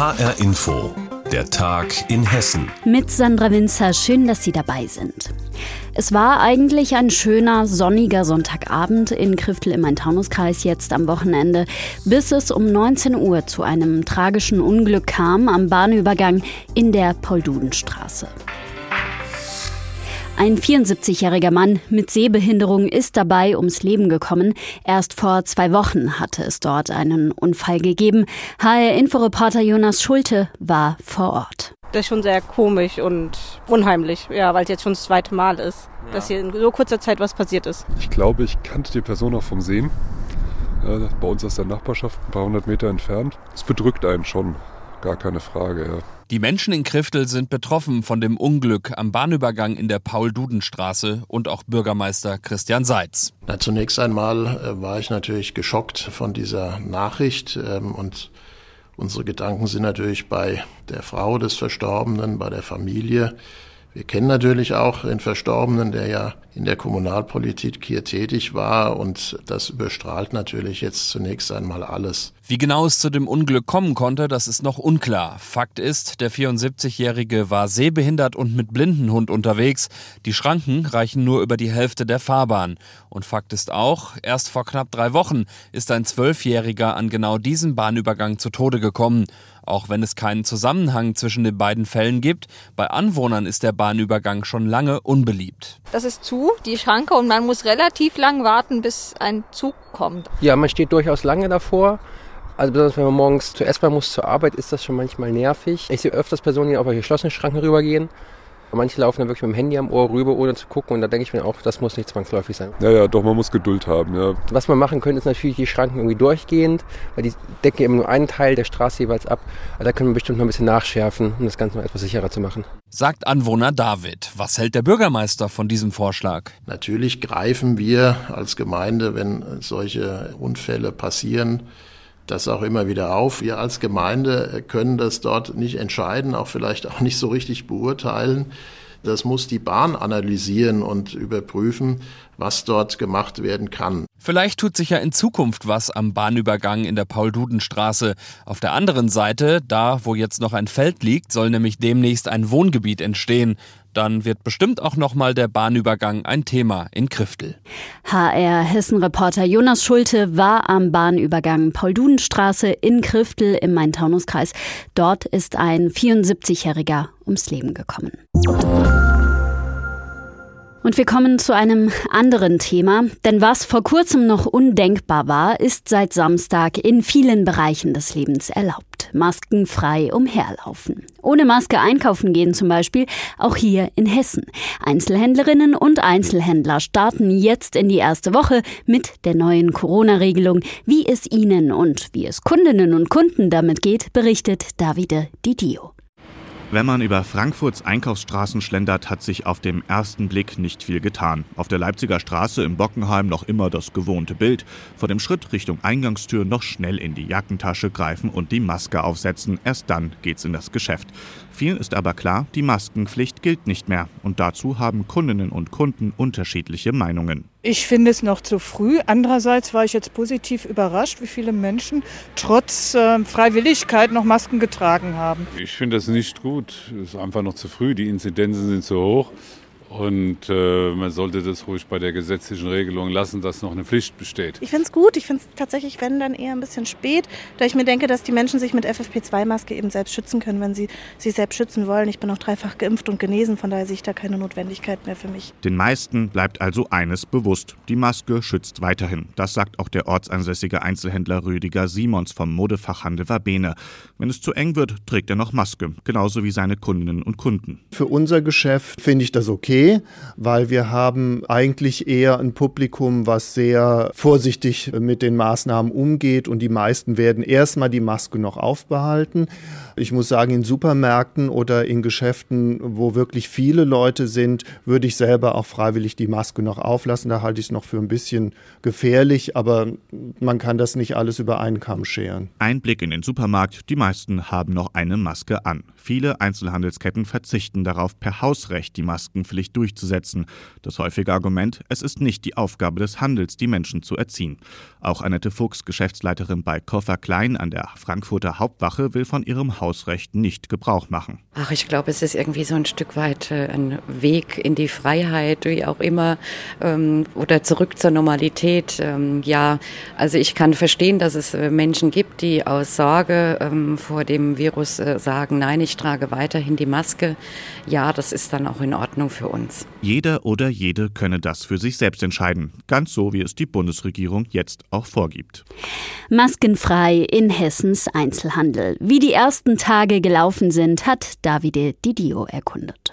HR Info, der Tag in Hessen. Mit Sandra Winzer, schön, dass Sie dabei sind. Es war eigentlich ein schöner, sonniger Sonntagabend in Kriftel im Main-Taunus-Kreis jetzt am Wochenende, bis es um 19 Uhr zu einem tragischen Unglück kam am Bahnübergang in der Paul-Duden-Straße. Ein 74-jähriger Mann mit Sehbehinderung ist dabei ums Leben gekommen. Erst vor zwei Wochen hatte es dort einen Unfall gegeben. HR-Inforeporter Jonas Schulte war vor Ort. Das ist schon sehr komisch und unheimlich, ja, weil es jetzt schon das zweite Mal ist, ja. dass hier in so kurzer Zeit was passiert ist. Ich glaube, ich kannte die Person auch vom Sehen. Bei uns aus der Nachbarschaft, ein paar hundert Meter entfernt. Es bedrückt einen schon, gar keine Frage. Ja. Die Menschen in Kriftel sind betroffen von dem Unglück am Bahnübergang in der Paul-Duden-Straße und auch Bürgermeister Christian Seitz. Na, zunächst einmal äh, war ich natürlich geschockt von dieser Nachricht ähm, und unsere Gedanken sind natürlich bei der Frau des Verstorbenen, bei der Familie. Wir kennen natürlich auch den Verstorbenen, der ja in der Kommunalpolitik hier tätig war und das überstrahlt natürlich jetzt zunächst einmal alles. Wie genau es zu dem Unglück kommen konnte, das ist noch unklar. Fakt ist, der 74-Jährige war sehbehindert und mit Blindenhund unterwegs. Die Schranken reichen nur über die Hälfte der Fahrbahn. Und Fakt ist auch, erst vor knapp drei Wochen ist ein Zwölfjähriger an genau diesem Bahnübergang zu Tode gekommen. Auch wenn es keinen Zusammenhang zwischen den beiden Fällen gibt, bei Anwohnern ist der Bahnübergang schon lange unbeliebt. Das ist zu, die Schranke, und man muss relativ lang warten, bis ein Zug kommt. Ja, man steht durchaus lange davor. Also besonders wenn man morgens zur S-Bahn muss zur Arbeit, ist das schon manchmal nervig. Ich sehe öfters Personen, die auf geschlossene Schranken rübergehen. Manche laufen dann wirklich mit dem Handy am Ohr rüber, ohne zu gucken. Und da denke ich mir auch, das muss nicht zwangsläufig sein. Ja, ja, doch, man muss Geduld haben, ja. Was man machen könnte, ist natürlich die Schranken irgendwie durchgehend, weil die decken eben nur einen Teil der Straße jeweils ab. Aber da können wir bestimmt noch ein bisschen nachschärfen, um das Ganze noch etwas sicherer zu machen. Sagt Anwohner David. Was hält der Bürgermeister von diesem Vorschlag? Natürlich greifen wir als Gemeinde, wenn solche Unfälle passieren, das auch immer wieder auf. Wir als Gemeinde können das dort nicht entscheiden, auch vielleicht auch nicht so richtig beurteilen. Das muss die Bahn analysieren und überprüfen, was dort gemacht werden kann. Vielleicht tut sich ja in Zukunft was am Bahnübergang in der Paul-Duden-Straße. Auf der anderen Seite, da wo jetzt noch ein Feld liegt, soll nämlich demnächst ein Wohngebiet entstehen. Dann wird bestimmt auch nochmal der Bahnübergang ein Thema in Kriftel. HR Hessen-Reporter Jonas Schulte war am Bahnübergang Paul-Duden-Straße in Kriftel im Main-Taunus-Kreis. Dort ist ein 74-Jähriger ums Leben gekommen. Und wir kommen zu einem anderen Thema, denn was vor kurzem noch undenkbar war, ist seit Samstag in vielen Bereichen des Lebens erlaubt. Maskenfrei umherlaufen. Ohne Maske einkaufen gehen zum Beispiel, auch hier in Hessen. Einzelhändlerinnen und Einzelhändler starten jetzt in die erste Woche mit der neuen Corona-Regelung. Wie es ihnen und wie es Kundinnen und Kunden damit geht, berichtet Davide Didio. Wenn man über Frankfurts Einkaufsstraßen schlendert, hat sich auf dem ersten Blick nicht viel getan. Auf der Leipziger Straße im Bockenheim noch immer das gewohnte Bild. Vor dem Schritt Richtung Eingangstür noch schnell in die Jackentasche greifen und die Maske aufsetzen. Erst dann geht's in das Geschäft. Vielen ist aber klar, die Maskenpflicht gilt nicht mehr. Und dazu haben Kundinnen und Kunden unterschiedliche Meinungen. Ich finde es noch zu früh. Andererseits war ich jetzt positiv überrascht, wie viele Menschen trotz äh, Freiwilligkeit noch Masken getragen haben. Ich finde das nicht gut. Es ist einfach noch zu früh. Die Inzidenzen sind zu hoch. Und äh, man sollte das ruhig bei der gesetzlichen Regelung lassen, dass noch eine Pflicht besteht. Ich finde es gut. Ich finde es tatsächlich, wenn dann eher ein bisschen spät, da ich mir denke, dass die Menschen sich mit FFP2-Maske eben selbst schützen können, wenn sie sich selbst schützen wollen. Ich bin auch dreifach geimpft und genesen, von daher sehe ich da keine Notwendigkeit mehr für mich. Den meisten bleibt also eines bewusst. Die Maske schützt weiterhin. Das sagt auch der ortsansässige Einzelhändler Rüdiger Simons vom Modefachhandel Wabene. Wenn es zu eng wird, trägt er noch Maske, genauso wie seine Kundinnen und Kunden. Für unser Geschäft finde ich das okay okay, weil wir haben eigentlich eher ein Publikum, was sehr vorsichtig mit den Maßnahmen umgeht und die meisten werden erstmal die Maske noch aufbehalten. Ich muss sagen, in Supermärkten oder in Geschäften, wo wirklich viele Leute sind, würde ich selber auch freiwillig die Maske noch auflassen. Da halte ich es noch für ein bisschen gefährlich, aber man kann das nicht alles über einen Kamm scheren. Ein Blick in den Supermarkt, die meisten haben noch eine Maske an. Viele Einzelhandelsketten verzichten darauf, per Hausrecht die Maskenpflicht durchzusetzen. Das häufige Argument, es ist nicht die Aufgabe des Handels, die Menschen zu erziehen. Auch Annette Fuchs, Geschäftsleiterin bei Koffer Klein an der Frankfurter Hauptwache, will von ihrem Hausrecht nicht Gebrauch machen. Ach, ich glaube, es ist irgendwie so ein Stück weit äh, ein Weg in die Freiheit, wie auch immer, ähm, oder zurück zur Normalität. Ähm, ja, also ich kann verstehen, dass es äh, Menschen gibt, die aus Sorge ähm, vor dem Virus äh, sagen, nein, ich trage weiterhin die Maske. Ja, das ist dann auch in Ordnung für uns. Jeder oder jede könne das für sich selbst entscheiden, ganz so wie es die Bundesregierung jetzt auch vorgibt. Maskenfrei in Hessens Einzelhandel. Wie die ersten Tage gelaufen sind, hat Davide Didio erkundet.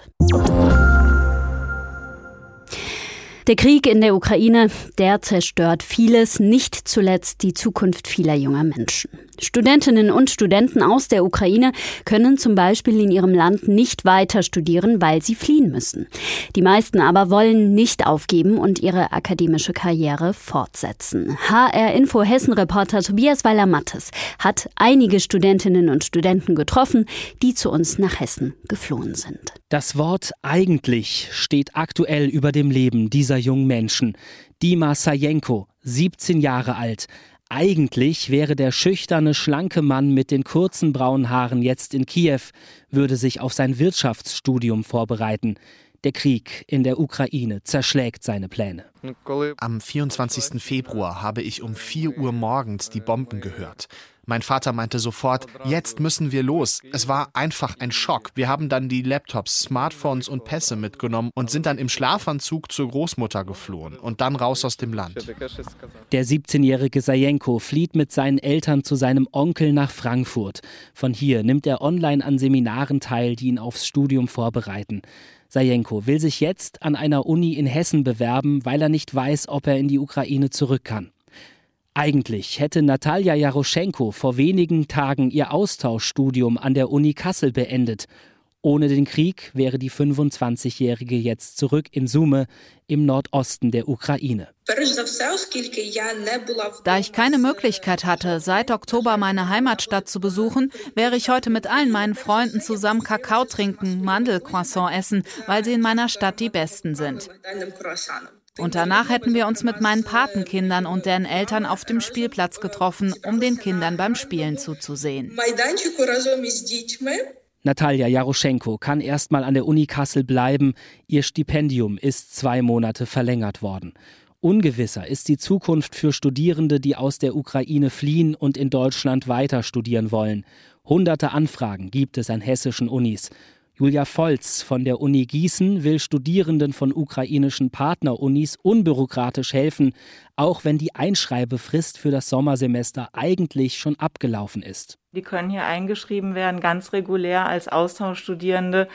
Der Krieg in der Ukraine, der zerstört vieles, nicht zuletzt die Zukunft vieler junger Menschen. Studentinnen und Studenten aus der Ukraine können zum Beispiel in ihrem Land nicht weiter studieren, weil sie fliehen müssen. Die meisten aber wollen nicht aufgeben und ihre akademische Karriere fortsetzen. HR Info Hessen Reporter Tobias Weiler-Mattes hat einige Studentinnen und Studenten getroffen, die zu uns nach Hessen geflohen sind. Das Wort eigentlich steht aktuell über dem Leben dieser jungen Menschen. Dima Sajenko, 17 Jahre alt. Eigentlich wäre der schüchterne, schlanke Mann mit den kurzen braunen Haaren jetzt in Kiew, würde sich auf sein Wirtschaftsstudium vorbereiten. Der Krieg in der Ukraine zerschlägt seine Pläne. Am 24. Februar habe ich um 4 Uhr morgens die Bomben gehört. Mein Vater meinte sofort, jetzt müssen wir los. Es war einfach ein Schock. Wir haben dann die Laptops, Smartphones und Pässe mitgenommen und sind dann im Schlafanzug zur Großmutter geflohen und dann raus aus dem Land. Der 17-jährige Sajenko flieht mit seinen Eltern zu seinem Onkel nach Frankfurt. Von hier nimmt er online an Seminaren teil, die ihn aufs Studium vorbereiten. Sajenko will sich jetzt an einer Uni in Hessen bewerben, weil er nicht weiß, ob er in die Ukraine zurück kann. Eigentlich hätte Natalia Jaroschenko vor wenigen Tagen ihr Austauschstudium an der Uni Kassel beendet. Ohne den Krieg wäre die 25-Jährige jetzt zurück in Sume im Nordosten der Ukraine. Da ich keine Möglichkeit hatte, seit Oktober meine Heimatstadt zu besuchen, wäre ich heute mit allen meinen Freunden zusammen Kakao trinken, Mandelcroissant essen, weil sie in meiner Stadt die besten sind. Und danach hätten wir uns mit meinen Patenkindern und deren Eltern auf dem Spielplatz getroffen, um den Kindern beim Spielen zuzusehen. Natalia Jaroschenko kann erstmal an der Uni Kassel bleiben. Ihr Stipendium ist zwei Monate verlängert worden. Ungewisser ist die Zukunft für Studierende, die aus der Ukraine fliehen und in Deutschland weiter studieren wollen. Hunderte Anfragen gibt es an hessischen Unis. Julia Volz von der Uni Gießen will Studierenden von ukrainischen Partnerunis unbürokratisch helfen, auch wenn die Einschreibefrist für das Sommersemester eigentlich schon abgelaufen ist. Die können hier eingeschrieben werden, ganz regulär als Austauschstudierende,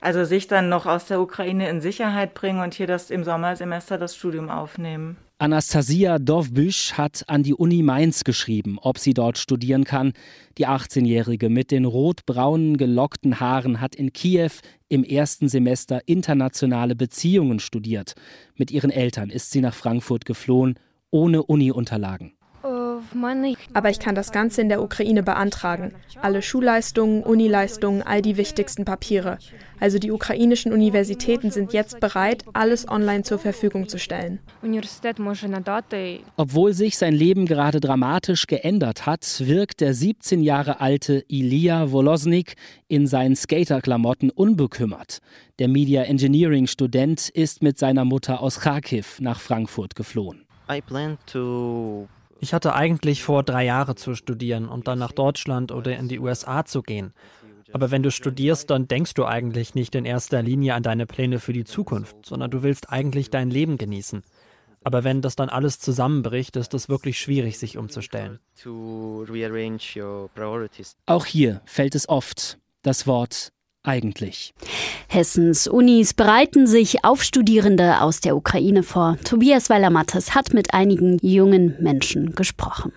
also sich dann noch aus der Ukraine in Sicherheit bringen und hier das im Sommersemester das Studium aufnehmen. Anastasia Dovbüsch hat an die Uni Mainz geschrieben, ob sie dort studieren kann. Die 18-Jährige mit den rot-braunen gelockten Haaren hat in Kiew im ersten Semester internationale Beziehungen studiert. Mit ihren Eltern ist sie nach Frankfurt geflohen, ohne Uni-Unterlagen. Aber ich kann das Ganze in der Ukraine beantragen. Alle Schulleistungen, Unileistungen, all die wichtigsten Papiere. Also die ukrainischen Universitäten sind jetzt bereit, alles online zur Verfügung zu stellen. Obwohl sich sein Leben gerade dramatisch geändert hat, wirkt der 17 Jahre alte Ilya Wolosnik in seinen Skaterklamotten unbekümmert. Der Media Engineering Student ist mit seiner Mutter aus Kharkiv nach Frankfurt geflohen. I plan to ich hatte eigentlich vor, drei Jahre zu studieren und dann nach Deutschland oder in die USA zu gehen. Aber wenn du studierst, dann denkst du eigentlich nicht in erster Linie an deine Pläne für die Zukunft, sondern du willst eigentlich dein Leben genießen. Aber wenn das dann alles zusammenbricht, ist es wirklich schwierig, sich umzustellen. Auch hier fällt es oft das Wort eigentlich? Hessens Unis bereiten sich auf Studierende aus der Ukraine vor. Tobias Weiler-Mattes hat mit einigen jungen Menschen gesprochen.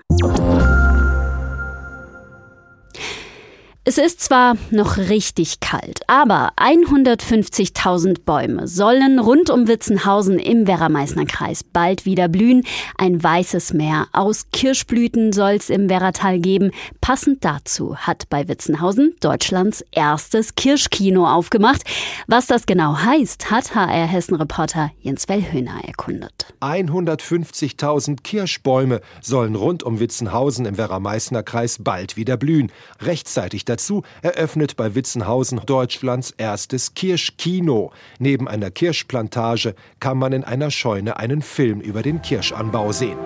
Es ist zwar noch richtig kalt, aber 150.000 Bäume sollen rund um Witzenhausen im Werra-Meißner Kreis bald wieder blühen. Ein weißes Meer aus Kirschblüten soll es im Werratal geben. Passend dazu hat bei Witzenhausen Deutschlands erstes Kirschkino aufgemacht. Was das genau heißt, hat HR Hessen-Reporter Jens Wellhöhner erkundet. 150.000 Kirschbäume sollen rund um Witzenhausen im Werra-Meißner Kreis bald wieder blühen. Rechtzeitig Dazu eröffnet bei Witzenhausen Deutschlands erstes Kirschkino. Neben einer Kirschplantage kann man in einer Scheune einen Film über den Kirschanbau sehen.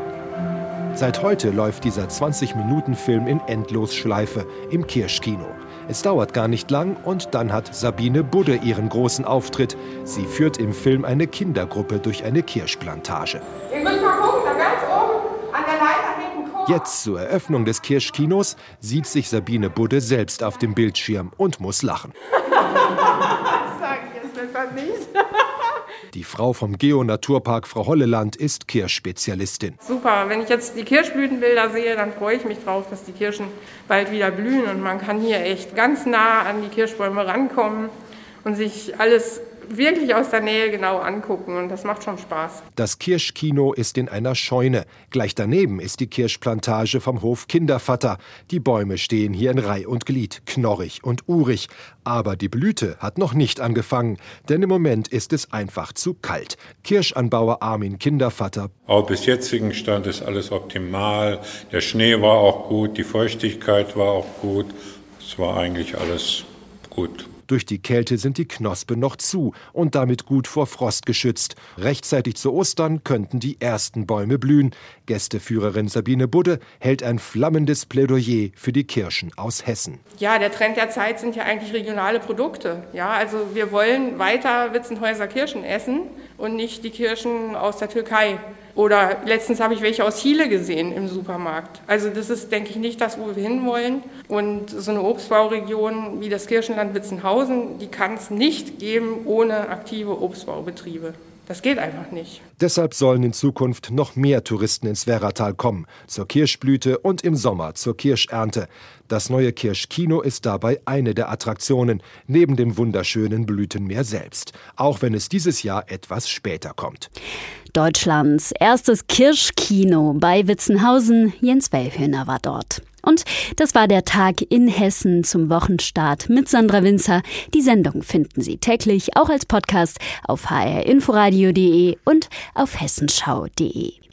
Seit heute läuft dieser 20-Minuten-Film in Endlosschleife im Kirschkino. Es dauert gar nicht lang und dann hat Sabine Budde ihren großen Auftritt. Sie führt im Film eine Kindergruppe durch eine Kirschplantage. Müsst mal gucken, da ganz oben an der Leiter Jetzt zur Eröffnung des Kirschkinos sieht sich Sabine Budde selbst auf dem Bildschirm und muss lachen. das sage ich jetzt besser nicht. Die Frau vom Geo-Naturpark Frau Holleland ist Kirschspezialistin. Super, wenn ich jetzt die Kirschblütenbilder sehe, dann freue ich mich drauf, dass die Kirschen bald wieder blühen und man kann hier echt ganz nah an die Kirschbäume rankommen und sich alles wirklich aus der Nähe genau angucken und das macht schon Spaß. Das Kirschkino ist in einer Scheune. Gleich daneben ist die Kirschplantage vom Hof Kindervater. Die Bäume stehen hier in Reih und Glied, knorrig und urig. Aber die Blüte hat noch nicht angefangen, denn im Moment ist es einfach zu kalt. Kirschanbauer Armin Kindervater. Auch bis jetzigen Stand ist alles optimal. Der Schnee war auch gut, die Feuchtigkeit war auch gut. Es war eigentlich alles gut. Durch die Kälte sind die Knospe noch zu und damit gut vor Frost geschützt. Rechtzeitig zu Ostern könnten die ersten Bäume blühen. Gästeführerin Sabine Budde hält ein flammendes Plädoyer für die Kirschen aus Hessen. Ja, der Trend der Zeit sind ja eigentlich regionale Produkte. Ja, also wir wollen weiter Witzenhäuser Kirschen essen und nicht die Kirschen aus der Türkei. Oder letztens habe ich welche aus Chile gesehen im Supermarkt. Also das ist, denke ich, nicht das, wo wir hinwollen. Und so eine Obstbauregion wie das Kirchenland Witzenhausen, die kann es nicht geben ohne aktive Obstbaubetriebe. Das geht einfach nicht. Deshalb sollen in Zukunft noch mehr Touristen ins Werratal kommen, zur Kirschblüte und im Sommer zur Kirschernte. Das neue Kirschkino ist dabei eine der Attraktionen, neben dem wunderschönen Blütenmeer selbst, auch wenn es dieses Jahr etwas später kommt. Deutschlands erstes Kirschkino bei Witzenhausen. Jens Wellhöhner war dort. Und das war der Tag in Hessen zum Wochenstart mit Sandra Winzer. Die Sendung finden Sie täglich auch als Podcast auf hrinforadio.de und auf hessenschau.de.